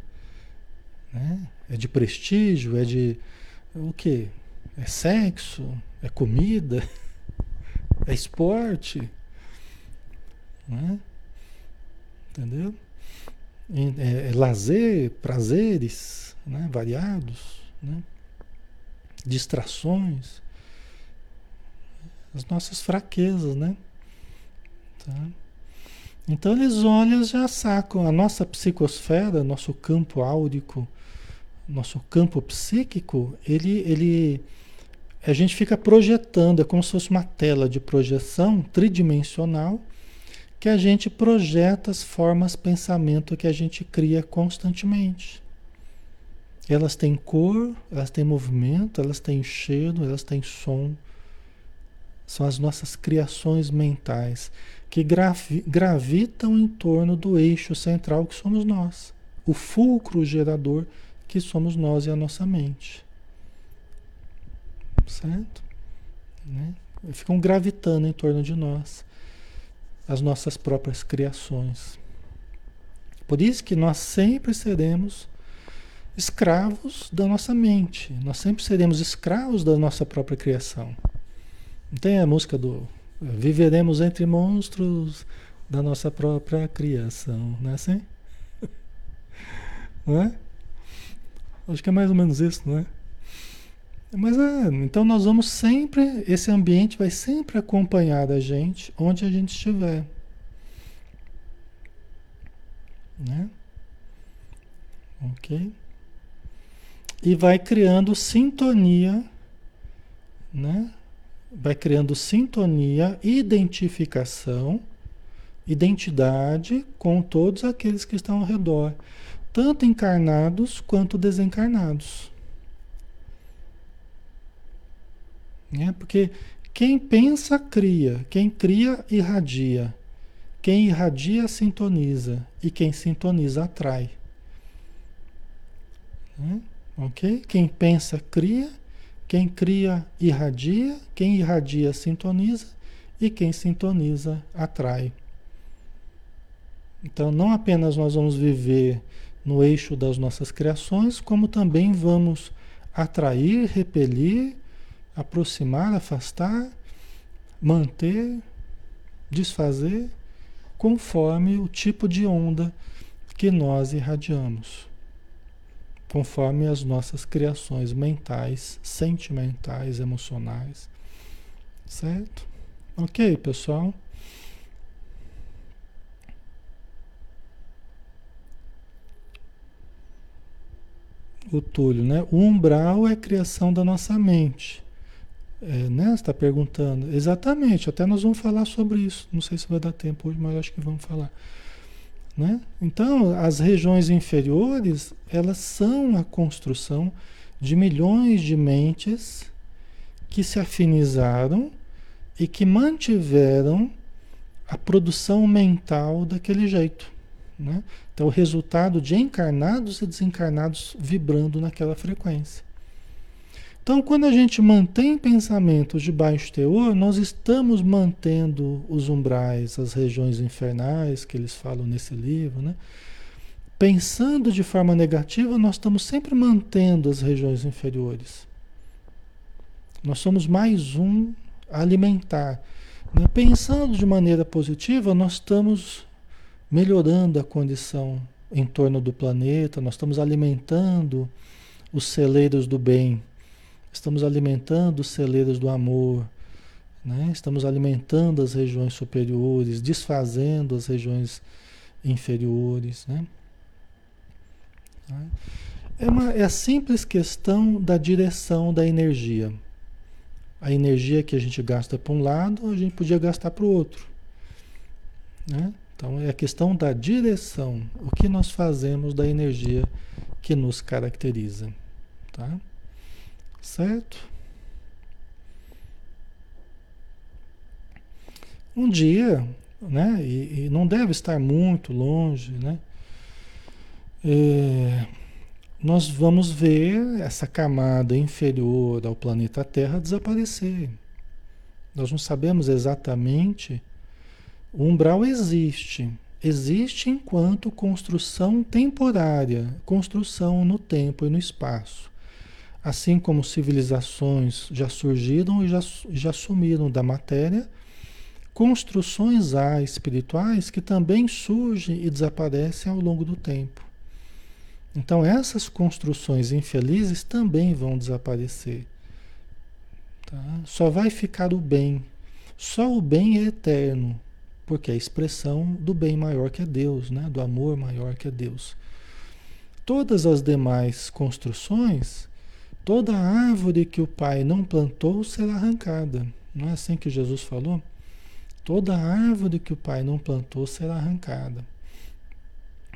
Né? É de prestígio? É de o quê? É sexo? É comida? [LAUGHS] É esporte? Né? Entendeu? É, é lazer, prazeres né? variados, né? distrações, as nossas fraquezas, né? Tá? Então eles olham já sacam a nossa psicosfera, nosso campo áurico, nosso campo psíquico, ele, ele, a gente fica projetando, é como se fosse uma tela de projeção tridimensional, que a gente projeta as formas pensamento que a gente cria constantemente. Elas têm cor, elas têm movimento, elas têm cheiro, elas têm som. São as nossas criações mentais que gravi gravitam em torno do eixo central que somos nós, o fulcro gerador que somos nós e a nossa mente. Certo? Né? Ficam gravitando em torno de nós as nossas próprias criações. Por isso que nós sempre seremos escravos da nossa mente. Nós sempre seremos escravos da nossa própria criação. Não tem a música do Viveremos entre monstros da nossa própria criação, não é assim? [LAUGHS] Não é? Acho que é mais ou menos isso, não é? Mas é, então nós vamos sempre, esse ambiente vai sempre acompanhar a gente onde a gente estiver. Né? Ok? E vai criando sintonia, né? Vai criando sintonia, identificação, identidade com todos aqueles que estão ao redor tanto encarnados quanto desencarnados. É porque quem pensa, cria. Quem cria, irradia. Quem irradia, sintoniza. E quem sintoniza, atrai. É? Ok? Quem pensa, cria. Quem cria, irradia. Quem irradia, sintoniza. E quem sintoniza, atrai. Então, não apenas nós vamos viver no eixo das nossas criações, como também vamos atrair, repelir, aproximar, afastar, manter, desfazer, conforme o tipo de onda que nós irradiamos, conforme as nossas criações mentais, sentimentais, emocionais. Certo? Ok, pessoal? o Túlio, né? O umbral é a criação da nossa mente. É, né? Está perguntando. Exatamente, até nós vamos falar sobre isso. Não sei se vai dar tempo hoje, mas acho que vamos falar. Né? Então, as regiões inferiores, elas são a construção de milhões de mentes que se afinizaram e que mantiveram a produção mental daquele jeito. Né? Então, o resultado de encarnados e desencarnados vibrando naquela frequência. Então, quando a gente mantém pensamentos de baixo teor, nós estamos mantendo os umbrais, as regiões infernais que eles falam nesse livro, né? Pensando de forma negativa, nós estamos sempre mantendo as regiões inferiores. Nós somos mais um a alimentar. Né? Pensando de maneira positiva, nós estamos melhorando a condição em torno do planeta, nós estamos alimentando os celeiros do bem, estamos alimentando os celeiros do amor, né? estamos alimentando as regiões superiores, desfazendo as regiões inferiores. Né? É, uma, é a simples questão da direção da energia. A energia que a gente gasta para um lado, a gente podia gastar para o outro. Né? Então é a questão da direção, o que nós fazemos da energia que nos caracteriza, tá? Certo? um dia, né? E, e não deve estar muito longe, né? É, nós vamos ver essa camada inferior ao planeta Terra desaparecer. Nós não sabemos exatamente. O umbral existe. Existe enquanto construção temporária, construção no tempo e no espaço. Assim como civilizações já surgiram e já, já sumiram da matéria, construções há espirituais que também surgem e desaparecem ao longo do tempo. Então essas construções infelizes também vão desaparecer. Tá? Só vai ficar o bem. Só o bem é eterno, porque é a expressão do bem maior que é Deus, né? do amor maior que é Deus. Todas as demais construções, toda árvore que o Pai não plantou será arrancada. Não é assim que Jesus falou? Toda árvore que o Pai não plantou será arrancada.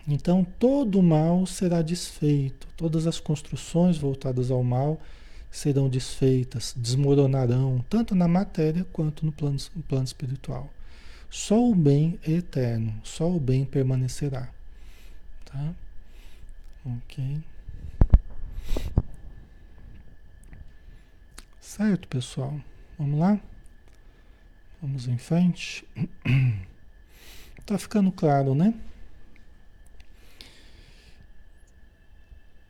Então todo o mal será desfeito, todas as construções voltadas ao mal serão desfeitas, desmoronarão, tanto na matéria quanto no plano, no plano espiritual. Só o bem é eterno, só o bem permanecerá. Tá? Ok. Certo, pessoal? Vamos lá? Vamos em frente. [CLEARS THROAT] Tá ficando claro, né?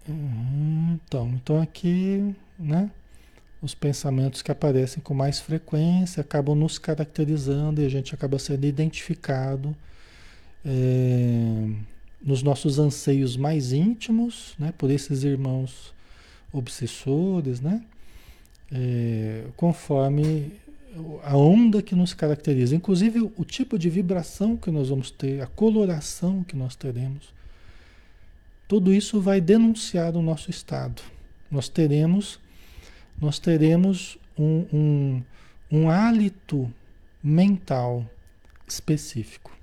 Uhum, então, então aqui, né? Os pensamentos que aparecem com mais frequência acabam nos caracterizando e a gente acaba sendo identificado é, nos nossos anseios mais íntimos, né? Por esses irmãos obsessores, né? É, conforme a onda que nos caracteriza, inclusive o, tipo de vibração que nós vamos ter, a coloração que nós teremos tudo isso vai denunciar o nosso estado. Nós teremos, nós teremos um, um, um hálito mental específico.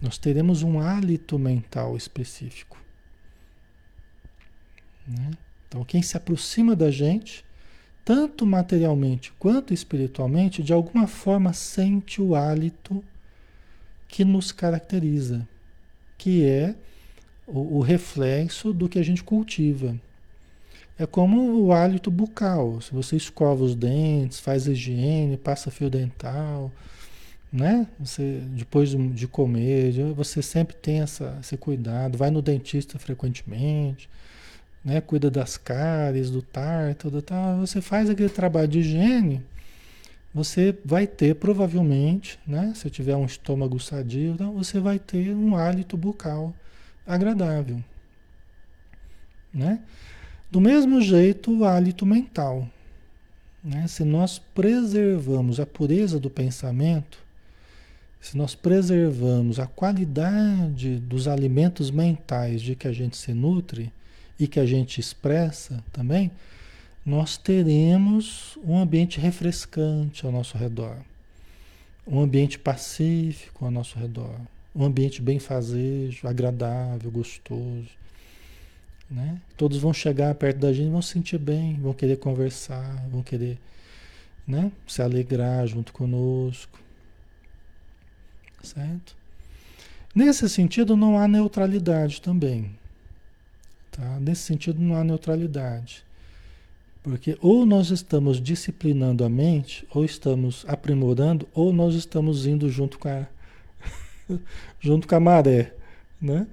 Nós teremos um hálito mental específico. Né? Então, quem se aproxima da gente, tanto materialmente quanto espiritualmente, de alguma forma sente o hálito que nos caracteriza, que é o, o reflexo do que a gente cultiva. É como o hálito bucal. Se você escova os dentes, faz higiene, passa fio dental, né? Você, depois de comer, você sempre tem essa, esse cuidado. Vai no dentista frequentemente, né? Cuida das cáries, do tártaro, tal. Você faz aquele trabalho de higiene, você vai ter provavelmente, né? Se tiver um estômago sadio, então você vai ter um hálito bucal agradável. Né? Do mesmo jeito, o hálito mental. Né? Se nós preservamos a pureza do pensamento, se nós preservamos a qualidade dos alimentos mentais de que a gente se nutre e que a gente expressa também, nós teremos um ambiente refrescante ao nosso redor, um ambiente pacífico ao nosso redor, um ambiente bem fazejo, agradável, gostoso. Né? Todos vão chegar perto da gente, vão se sentir bem, vão querer conversar, vão querer né? se alegrar junto conosco. Certo? Nesse sentido, não há neutralidade também. Tá? Nesse sentido, não há neutralidade. Porque ou nós estamos disciplinando a mente, ou estamos aprimorando, ou nós estamos indo junto com a, [LAUGHS] junto com a maré, né?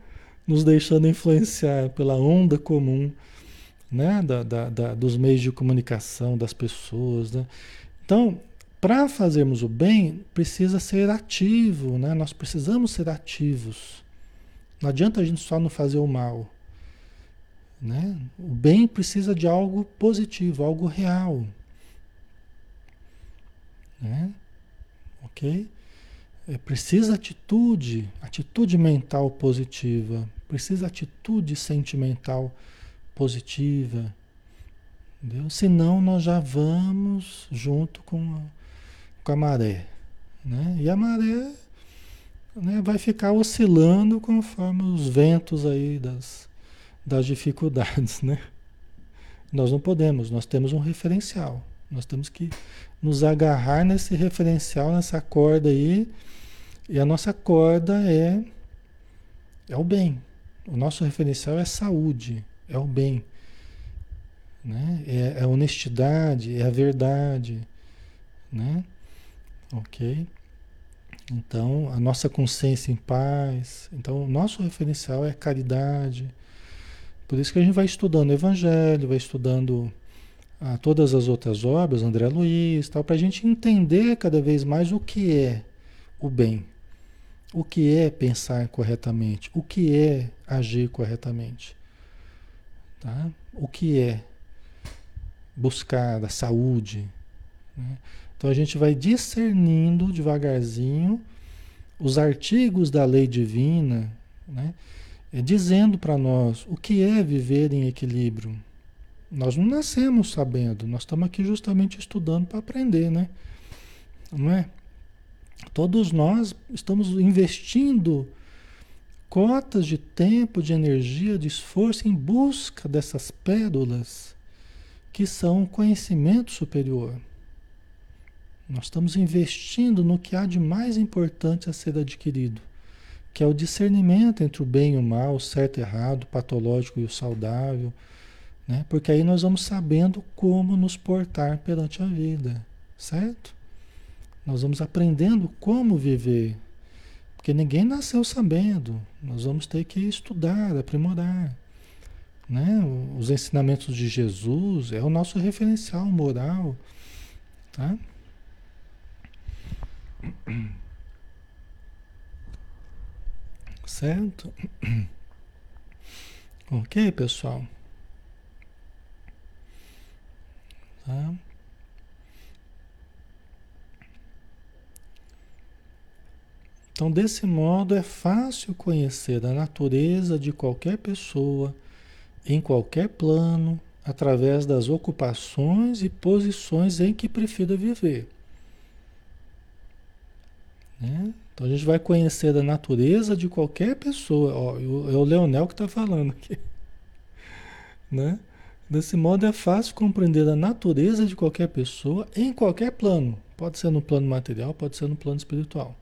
nos deixando influenciar pela onda comum né? Da, da, da, dos meios de comunicação, das pessoas. Né? Então, para fazermos o bem, precisa ser ativo, né? nós precisamos ser ativos. Não adianta a gente só não fazer o mal. Né? O bem precisa de algo positivo, algo real. Né? Ok? É, precisa atitude, atitude mental positiva, precisa atitude sentimental positiva, entendeu? Senão nós já vamos junto com a, com a maré, né? E a maré né, vai ficar oscilando conforme os ventos aí das, das dificuldades, né? Nós não podemos, nós temos um referencial, nós temos que nos agarrar nesse referencial, nessa corda aí. E a nossa corda é, é o bem. O nosso referencial é saúde, é o bem. Né? É, é a honestidade, é a verdade. Né? Ok? Então, a nossa consciência em paz. Então, o nosso referencial é caridade. Por isso que a gente vai estudando o Evangelho, vai estudando ah, todas as outras obras, André Luiz, tal, para a gente entender cada vez mais o que é o bem, o que é pensar corretamente, o que é agir corretamente, tá? o que é buscar a saúde. Né? Então a gente vai discernindo devagarzinho os artigos da lei divina, né? É dizendo para nós o que é viver em equilíbrio. Nós não nascemos sabendo, nós estamos aqui justamente estudando para aprender, né? Não é? Todos nós estamos investindo cotas de tempo, de energia, de esforço em busca dessas pérolas que são conhecimento superior. Nós estamos investindo no que há de mais importante a ser adquirido, que é o discernimento entre o bem e o mal, o certo e errado, o patológico e o saudável, né? Porque aí nós vamos sabendo como nos portar perante a vida, certo? Nós vamos aprendendo como viver, porque ninguém nasceu sabendo. Nós vamos ter que estudar, aprimorar. Né? Os ensinamentos de Jesus é o nosso referencial moral. Tá? Certo? [CLEARS THROAT] Ok, pessoal? Tá? Então, desse modo, é fácil conhecer a natureza de qualquer pessoa, em qualquer plano, através das ocupações e posições em que prefira viver. Né? Então a gente vai conhecer a natureza de qualquer pessoa. Ó, é o Leonel que está falando aqui. [LAUGHS] Né? Desse modo é fácil compreender a natureza de qualquer pessoa em qualquer plano. Pode ser no plano material, pode ser no plano espiritual.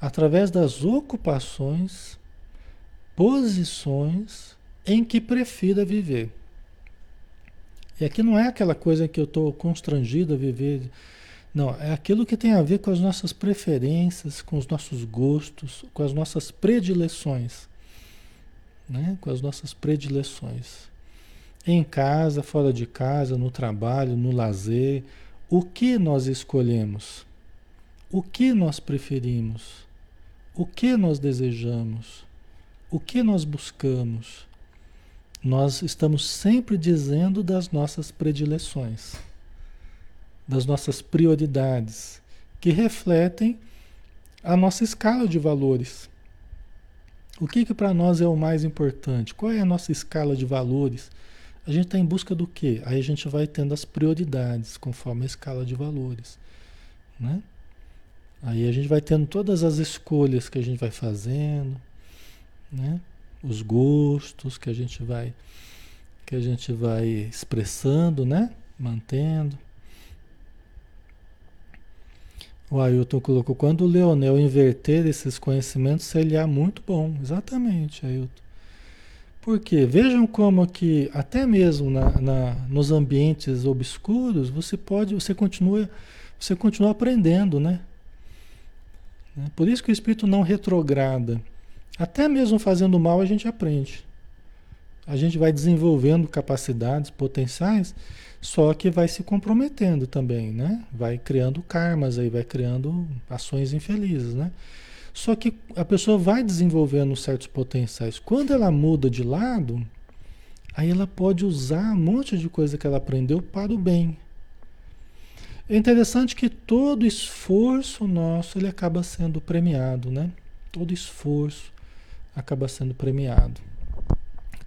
Através das ocupações, posições em que prefira viver. E aqui não é aquela coisa que eu estou constrangido a viver não, é aquilo que tem a ver com as nossas preferências, com os nossos gostos, com as nossas predileções. Né? Com as nossas predileções. Em casa, fora de casa, no trabalho, no lazer, o que nós escolhemos? O que nós preferimos? O que nós desejamos? O que nós buscamos? Nós estamos sempre dizendo das nossas predileções das nossas prioridades, que refletem a nossa escala de valores. O que, que para nós é o mais importante? Qual é a nossa escala de valores? A gente está em busca do quê? Aí a gente vai tendo as prioridades conforme a escala de valores. Né? Aí a gente vai tendo todas as escolhas que a gente vai fazendo, né? os gostos que a gente vai que a gente vai expressando, né? mantendo. O Ailton colocou, quando o Leonel inverter esses conhecimentos, seria muito bom. Exatamente, Ailton. Porque vejam como que até mesmo na, na, nos ambientes obscuros você pode, você continua, você continua aprendendo, né? né? Por isso que o espírito não retrograda. Até mesmo fazendo mal a gente aprende. A gente vai desenvolvendo capacidades potenciais só que vai se comprometendo também, né? Vai criando karmas aí, vai criando ações infelizes, né? Só que a pessoa vai desenvolvendo certos potenciais. Quando ela muda de lado, aí ela pode usar um monte de coisa que ela aprendeu para o bem. É interessante que todo esforço nosso ele acaba sendo premiado, né? Todo esforço acaba sendo premiado.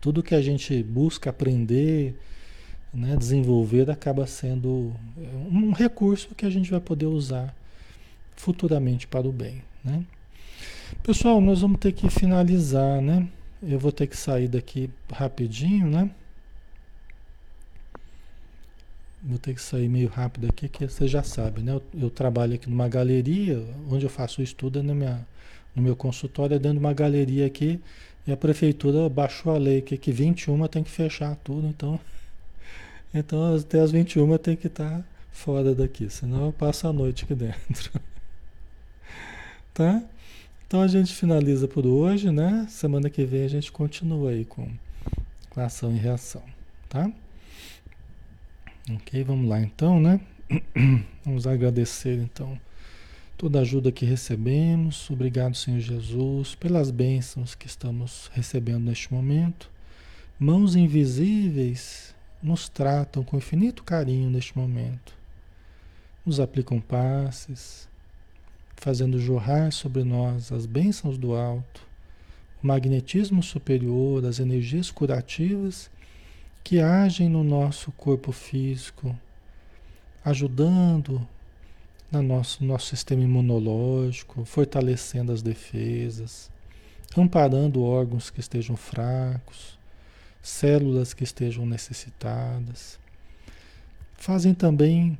Tudo que a gente busca aprender, né, desenvolver acaba sendo um recurso que a gente vai poder usar futuramente para o bem. Né? Pessoal, nós vamos ter que finalizar, né? Eu vou ter que sair daqui rapidinho, né? vou ter que sair meio rápido aqui, que você já sabe, né? Eu, eu trabalho aqui numa galeria, onde eu faço o estudo é na minha, no meu consultório, é dentro de uma galeria aqui, e a prefeitura baixou a lei que, que 21 tem que fechar tudo, então, então até as 21 tem que estar tá fora daqui, senão eu passo a noite aqui dentro. [LAUGHS] tá? Então a gente finaliza por hoje, né? Semana que vem a gente continua aí com, com ação e reação, tá? Ok, vamos lá então, né? [CLEARS THROAT] Vamos agradecer então toda a ajuda que recebemos. Obrigado, Senhor Jesus, pelas bênçãos que estamos recebendo neste momento. Mãos invisíveis nos tratam com infinito carinho neste momento. Nos aplicam passes, fazendo jorrar sobre nós as bênçãos do alto, o magnetismo superior, as energias curativas que agem no nosso corpo físico, ajudando no nosso, nosso sistema imunológico, fortalecendo as defesas, amparando órgãos que estejam fracos, células que estejam necessitadas. Fazem também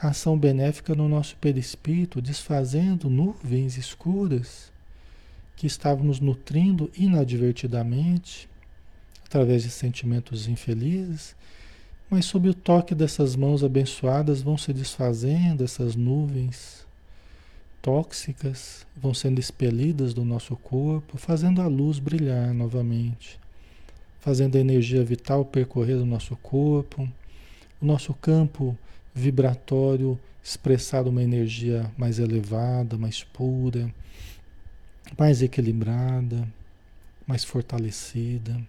ação benéfica no nosso perispírito, desfazendo nuvens escuras que estávamos nutrindo inadvertidamente através de sentimentos infelizes, mas sob o toque dessas mãos abençoadas vão se desfazendo essas nuvens tóxicas, vão sendo expelidas do nosso corpo, fazendo a luz brilhar novamente, fazendo a energia vital percorrer o nosso corpo, o nosso campo vibratório expressar uma energia mais elevada, mais pura, mais equilibrada, mais fortalecida.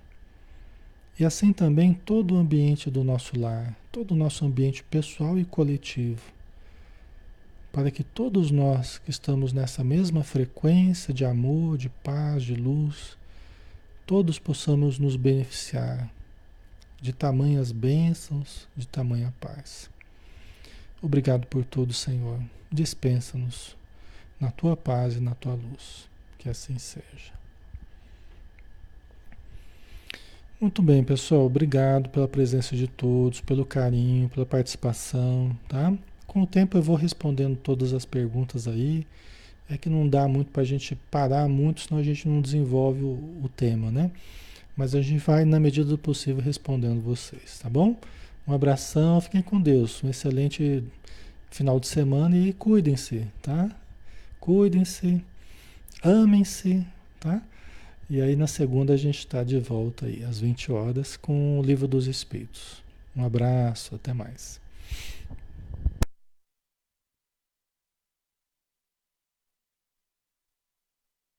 E assim também todo o ambiente do nosso lar, todo o nosso ambiente pessoal e coletivo. Para que todos nós que estamos nessa mesma frequência de amor, de paz, de luz, todos possamos nos beneficiar de tamanhas bênçãos, de tamanha paz. Obrigado por tudo, Senhor. Dispensa-nos na tua paz e na tua luz. Que assim seja. Muito bem, pessoal. Obrigado pela presença de todos, pelo carinho, pela participação, tá? Com o tempo eu vou respondendo todas as perguntas aí. É que não dá muito para a gente parar muito, senão a gente não desenvolve o, o tema, né? Mas a gente vai, na medida do possível, respondendo vocês, tá bom? Um abração, fiquem com Deus. Um excelente final de semana e cuidem-se, tá? Cuidem-se, amem-se, tá? E aí na segunda a gente está de volta aí, às 20 horas, com o Livro dos Espíritos. Um abraço, até mais.